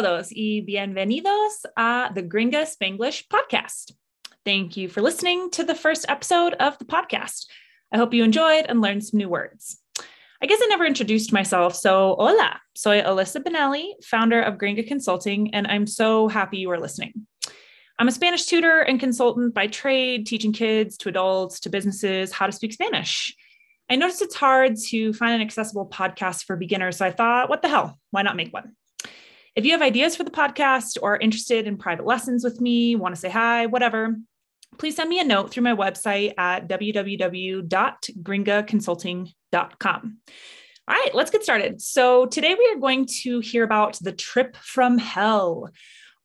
todos y bienvenidos a the Gringa Spanglish podcast. Thank you for listening to the first episode of the podcast. I hope you enjoyed and learned some new words. I guess I never introduced myself, so hola, soy Alyssa Benelli, founder of Gringa Consulting, and I'm so happy you are listening. I'm a Spanish tutor and consultant by trade, teaching kids to adults to businesses how to speak Spanish. I noticed it's hard to find an accessible podcast for beginners, so I thought, what the hell? Why not make one? If you have ideas for the podcast or are interested in private lessons with me, want to say hi, whatever, please send me a note through my website at www.gringaconsulting.com. All right, let's get started. So, today we are going to hear about the trip from hell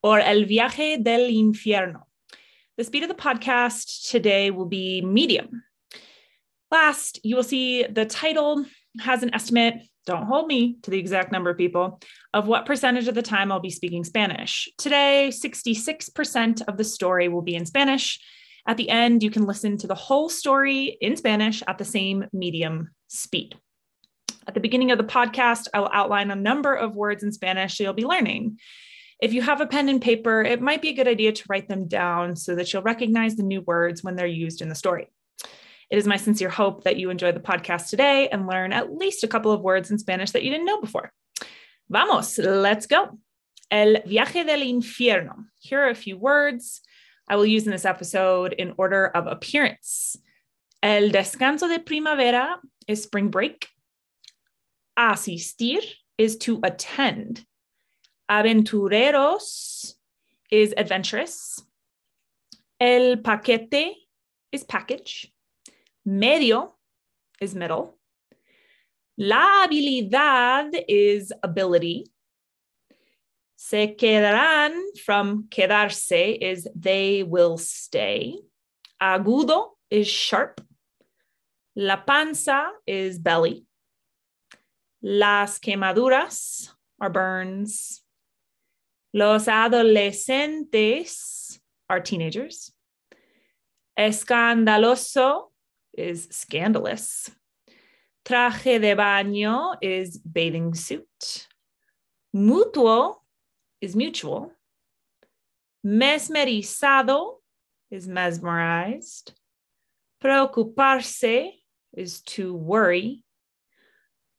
or El viaje del infierno. The speed of the podcast today will be medium. Last, you will see the title has an estimate don't hold me to the exact number of people, of what percentage of the time I'll be speaking Spanish. Today, 66% of the story will be in Spanish. At the end, you can listen to the whole story in Spanish at the same medium speed. At the beginning of the podcast, I will outline a number of words in Spanish that you'll be learning. If you have a pen and paper, it might be a good idea to write them down so that you'll recognize the new words when they're used in the story. It is my sincere hope that you enjoy the podcast today and learn at least a couple of words in Spanish that you didn't know before. Vamos, let's go. El viaje del infierno. Here are a few words I will use in this episode in order of appearance. El descanso de primavera is spring break. Asistir is to attend. Aventureros is adventurous. El paquete is package. Medio is middle. La habilidad is ability. Se quedarán from quedarse is they will stay. Agudo is sharp. La panza is belly. Las quemaduras are burns. Los adolescentes are teenagers. Escandaloso is scandalous. Traje de baño is bathing suit. Mutuo is mutual. Mesmerizado is mesmerized. Preocuparse is to worry.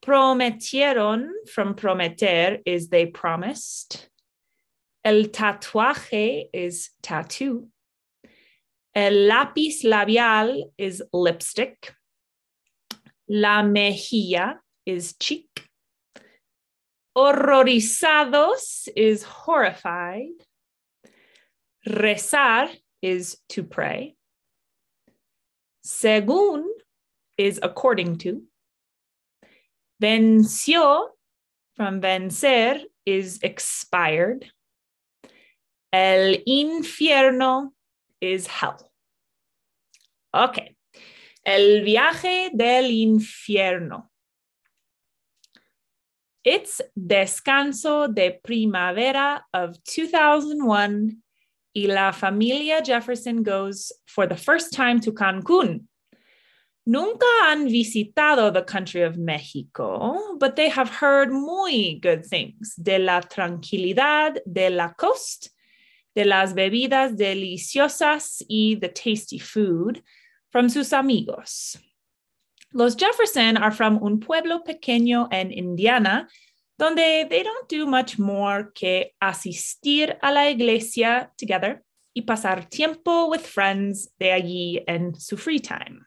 Prometieron from prometer is they promised. El tatuaje is tattoo. El lápiz labial is lipstick. La mejilla is cheek. Horrorizados is horrified. Rezar is to pray. Según is according to. Venció from vencer is expired. El infierno is hell. Okay. El viaje del infierno. It's Descanso de Primavera of 2001 y la familia Jefferson goes for the first time to Cancun. Nunca han visitado the country of Mexico, but they have heard muy good things de la tranquilidad de la costa de las bebidas deliciosas y the tasty food from sus amigos. Los Jefferson are from un pueblo pequeño en Indiana, donde they don't do much more que asistir a la iglesia together y pasar tiempo with friends de allí en su free time.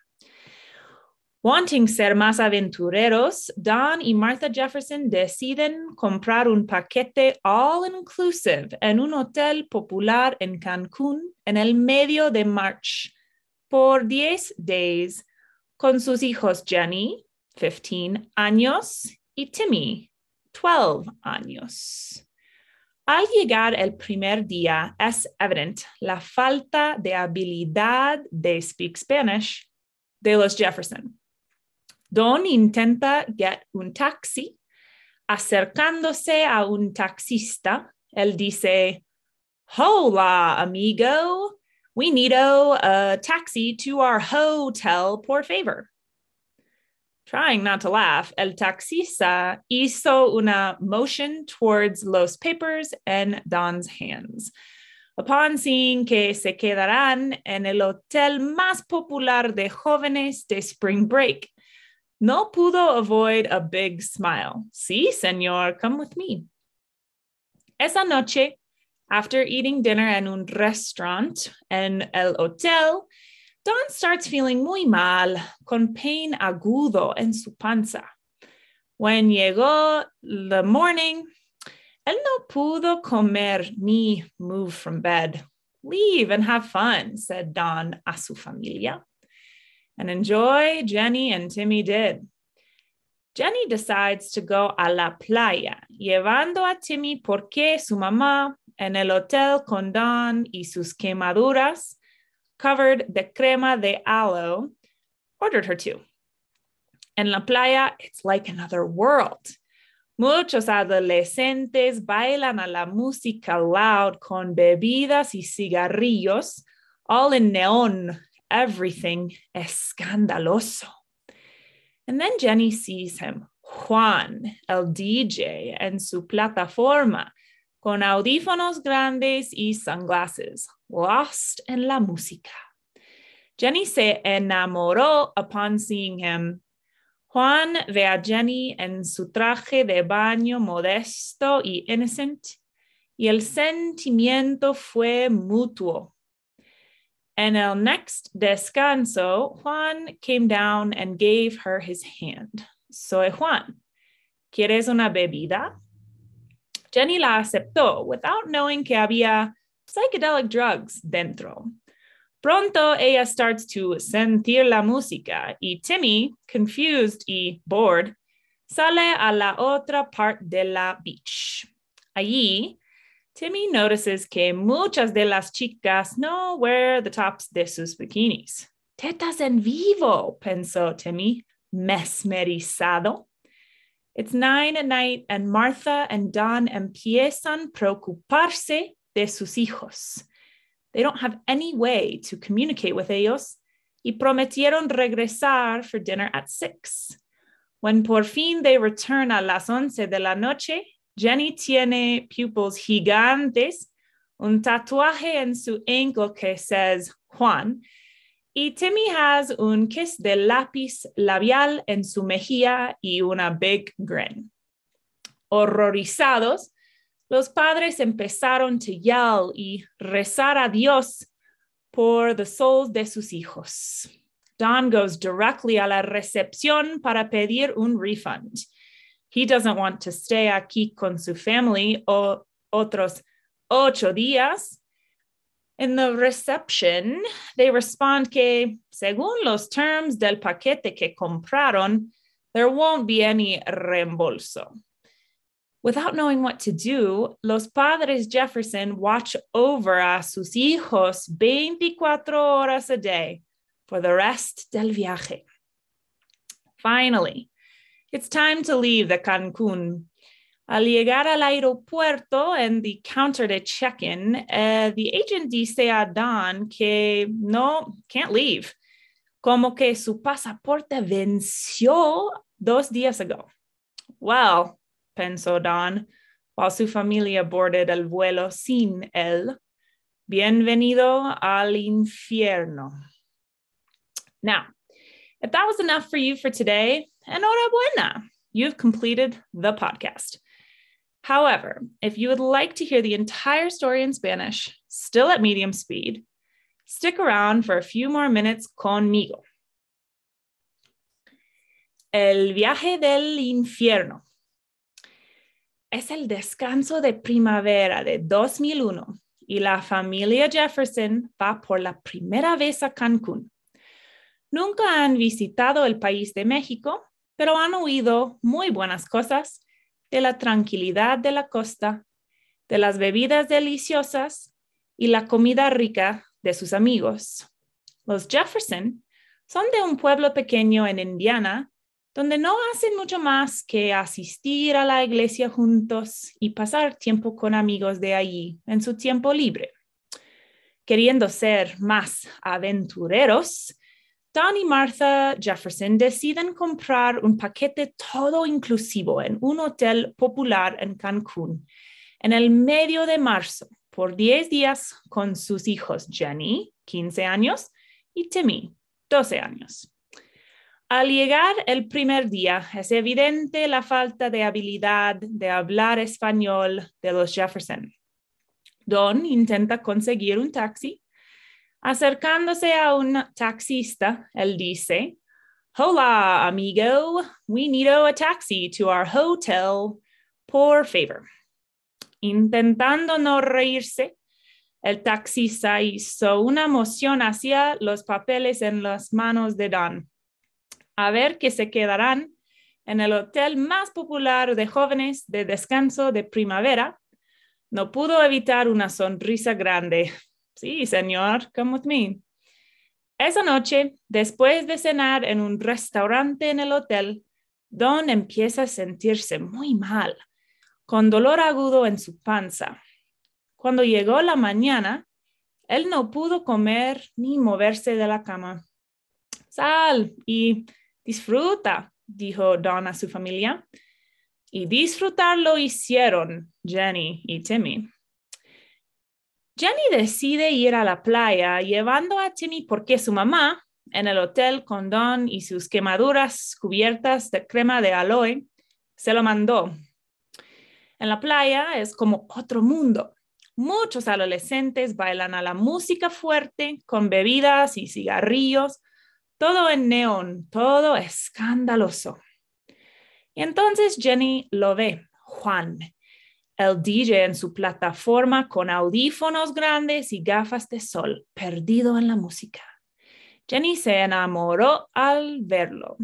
Wanting ser más aventureros, Don y Martha Jefferson deciden comprar un paquete all inclusive en un hotel popular en Cancún en el medio de March por 10 days con sus hijos Jenny, 15 años, y Timmy, 12 años. Al llegar el primer día, es evidente la falta de habilidad de speak Spanish de los Jefferson. Don intenta get un taxi. Acercándose a un taxista, él dice, Hola, amigo. We need a taxi to our hotel, por favor. Trying not to laugh, el taxista hizo una motion towards los papers and Don's hands. Upon seeing que se quedarán en el hotel más popular de jóvenes de spring break, no pudo avoid a big smile. Sí, señor, come with me. Esa noche, after eating dinner en un restaurant en el hotel, Don starts feeling muy mal, con pain agudo en su panza. When llegó the morning, él no pudo comer ni move from bed. Leave and have fun, said Don a su familia. And enjoy Jenny and Timmy did. Jenny decides to go a la playa, llevando a Timmy porque su mamá en el hotel con Don y sus quemaduras covered de crema de aloe, ordered her to. En la playa, it's like another world. Muchos adolescentes bailan a la música loud con bebidas y cigarrillos, all in neon, everything es escandaloso. And then Jenny sees him, Juan, el DJ, en su plataforma, con audífonos grandes y sunglasses, lost en la música. Jenny se enamoró upon seeing him. Juan ve a Jenny en su traje de baño modesto y innocent, y el sentimiento fue mutuo. En el next descanso, Juan came down and gave her his hand. Soy Juan. ¿Quieres una bebida? Jenny la aceptó without knowing que había psychedelic drugs dentro. Pronto ella starts to sentir la música y Timmy, confused y bored, sale a la otra parte de la beach. Allí, Timmy notices que muchas de las chicas no wear the tops de sus bikinis. Tetas en vivo, pensó Timmy, mesmerizado. It's nine at night, and Martha and Don empiezan preocuparse de sus hijos. They don't have any way to communicate with ellos y prometieron regresar for dinner at six. When por fin they return a las once de la noche, Jenny tiene pupils gigantes, un tatuaje en su ankle que says Juan, y Timmy has un kiss de lápiz labial en su mejilla y una big grin. Horrorizados, los padres empezaron a yell y rezar a Dios por the souls de sus hijos. Don goes directly a la recepción para pedir un refund. He doesn't want to stay aquí con su family o otros ocho días in the reception, they respond que, según los terms del paquete que compraron, there won't be any reembolso. Without knowing what to do, los padres Jefferson watch over a sus hijos 24 horas a day for the rest del viaje. Finally, it's time to leave the Cancun Al llegar al aeropuerto and the counter de check-in, uh, the agent dice a Don que no, can't leave, como que su pasaporte venció dos días ago. Well, pensó Don, while su familia boarded el vuelo sin él, bienvenido al infierno. Now, if that was enough for you for today, enhorabuena, you've completed the podcast. However, if you would like to hear the entire story in Spanish, still at medium speed, stick around for a few more minutes conmigo. El viaje del infierno. Es el descanso de primavera de 2001 y la familia Jefferson va por la primera vez a Cancún. Nunca han visitado el país de México, pero han oído muy buenas cosas de la tranquilidad de la costa, de las bebidas deliciosas y la comida rica de sus amigos. Los Jefferson son de un pueblo pequeño en Indiana donde no hacen mucho más que asistir a la iglesia juntos y pasar tiempo con amigos de allí en su tiempo libre. Queriendo ser más aventureros, Don y Martha Jefferson deciden comprar un paquete todo inclusivo en un hotel popular en Cancún en el medio de marzo por 10 días con sus hijos Jenny, 15 años, y Timmy, 12 años. Al llegar el primer día, es evidente la falta de habilidad de hablar español de los Jefferson. Don intenta conseguir un taxi. Acercándose a un taxista, él dice, Hola, amigo. We need a taxi to our hotel. Por favor. Intentando no reírse, el taxista hizo una moción hacia los papeles en las manos de Don. A ver que se quedarán en el hotel más popular de jóvenes de descanso de primavera. No pudo evitar una sonrisa grande. Sí, señor, come with me. Esa noche, después de cenar en un restaurante en el hotel, Don empieza a sentirse muy mal con dolor agudo en su panza. Cuando llegó la mañana, él no pudo comer ni moverse de la cama. Sal y disfruta, dijo Don a su familia. Y disfrutar lo hicieron Jenny y Timmy. Jenny decide ir a la playa llevando a Timmy porque su mamá, en el hotel con Don y sus quemaduras cubiertas de crema de aloe, se lo mandó en la playa es como otro mundo. Muchos adolescentes bailan a la música fuerte con bebidas y cigarrillos, todo en neón, todo escandaloso. Y entonces Jenny lo ve, Juan, el DJ en su plataforma con audífonos grandes y gafas de sol, perdido en la música. Jenny se enamoró al verlo.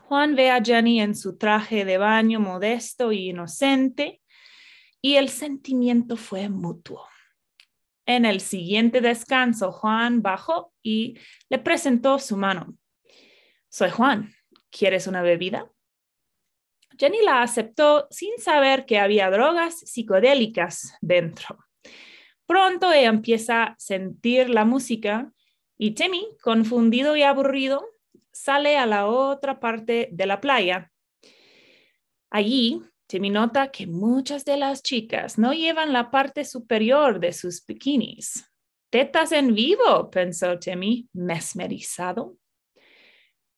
Juan ve a Jenny en su traje de baño modesto e inocente y el sentimiento fue mutuo. En el siguiente descanso, Juan bajó y le presentó su mano. Soy Juan, ¿quieres una bebida? Jenny la aceptó sin saber que había drogas psicodélicas dentro. Pronto ella empieza a sentir la música y Timmy, confundido y aburrido, sale a la otra parte de la playa. Allí, Timmy nota que muchas de las chicas no llevan la parte superior de sus bikinis. Tetas en vivo, pensó Timmy, mesmerizado.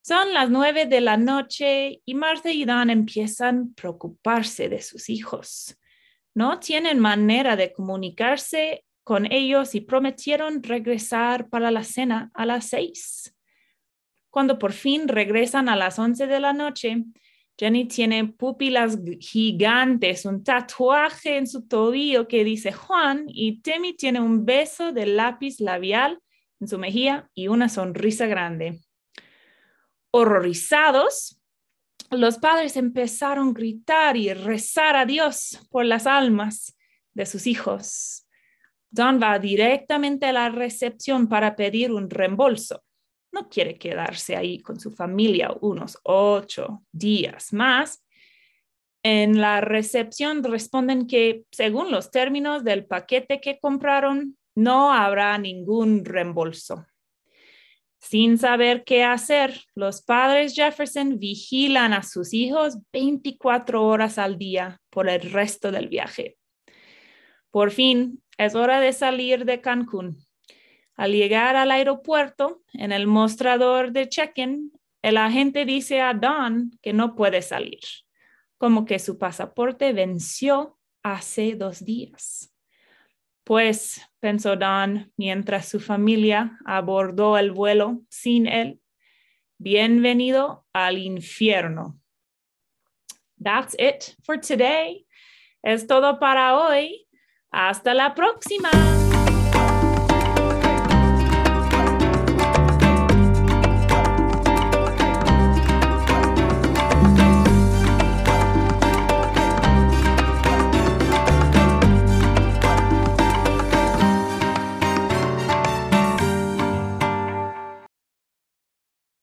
Son las nueve de la noche y Martha y Dan empiezan a preocuparse de sus hijos. No tienen manera de comunicarse con ellos y prometieron regresar para la cena a las seis. Cuando por fin regresan a las 11 de la noche, Jenny tiene pupilas gigantes, un tatuaje en su tobillo que dice Juan y Timmy tiene un beso de lápiz labial en su mejilla y una sonrisa grande. Horrorizados, los padres empezaron a gritar y rezar a Dios por las almas de sus hijos. Don va directamente a la recepción para pedir un reembolso no quiere quedarse ahí con su familia unos ocho días más. En la recepción responden que según los términos del paquete que compraron, no habrá ningún reembolso. Sin saber qué hacer, los padres Jefferson vigilan a sus hijos 24 horas al día por el resto del viaje. Por fin, es hora de salir de Cancún. Al llegar al aeropuerto, en el mostrador de check-in, el agente dice a Don que no puede salir, como que su pasaporte venció hace dos días. Pues, pensó Don mientras su familia abordó el vuelo sin él, bienvenido al infierno. That's it for today. Es todo para hoy. Hasta la próxima.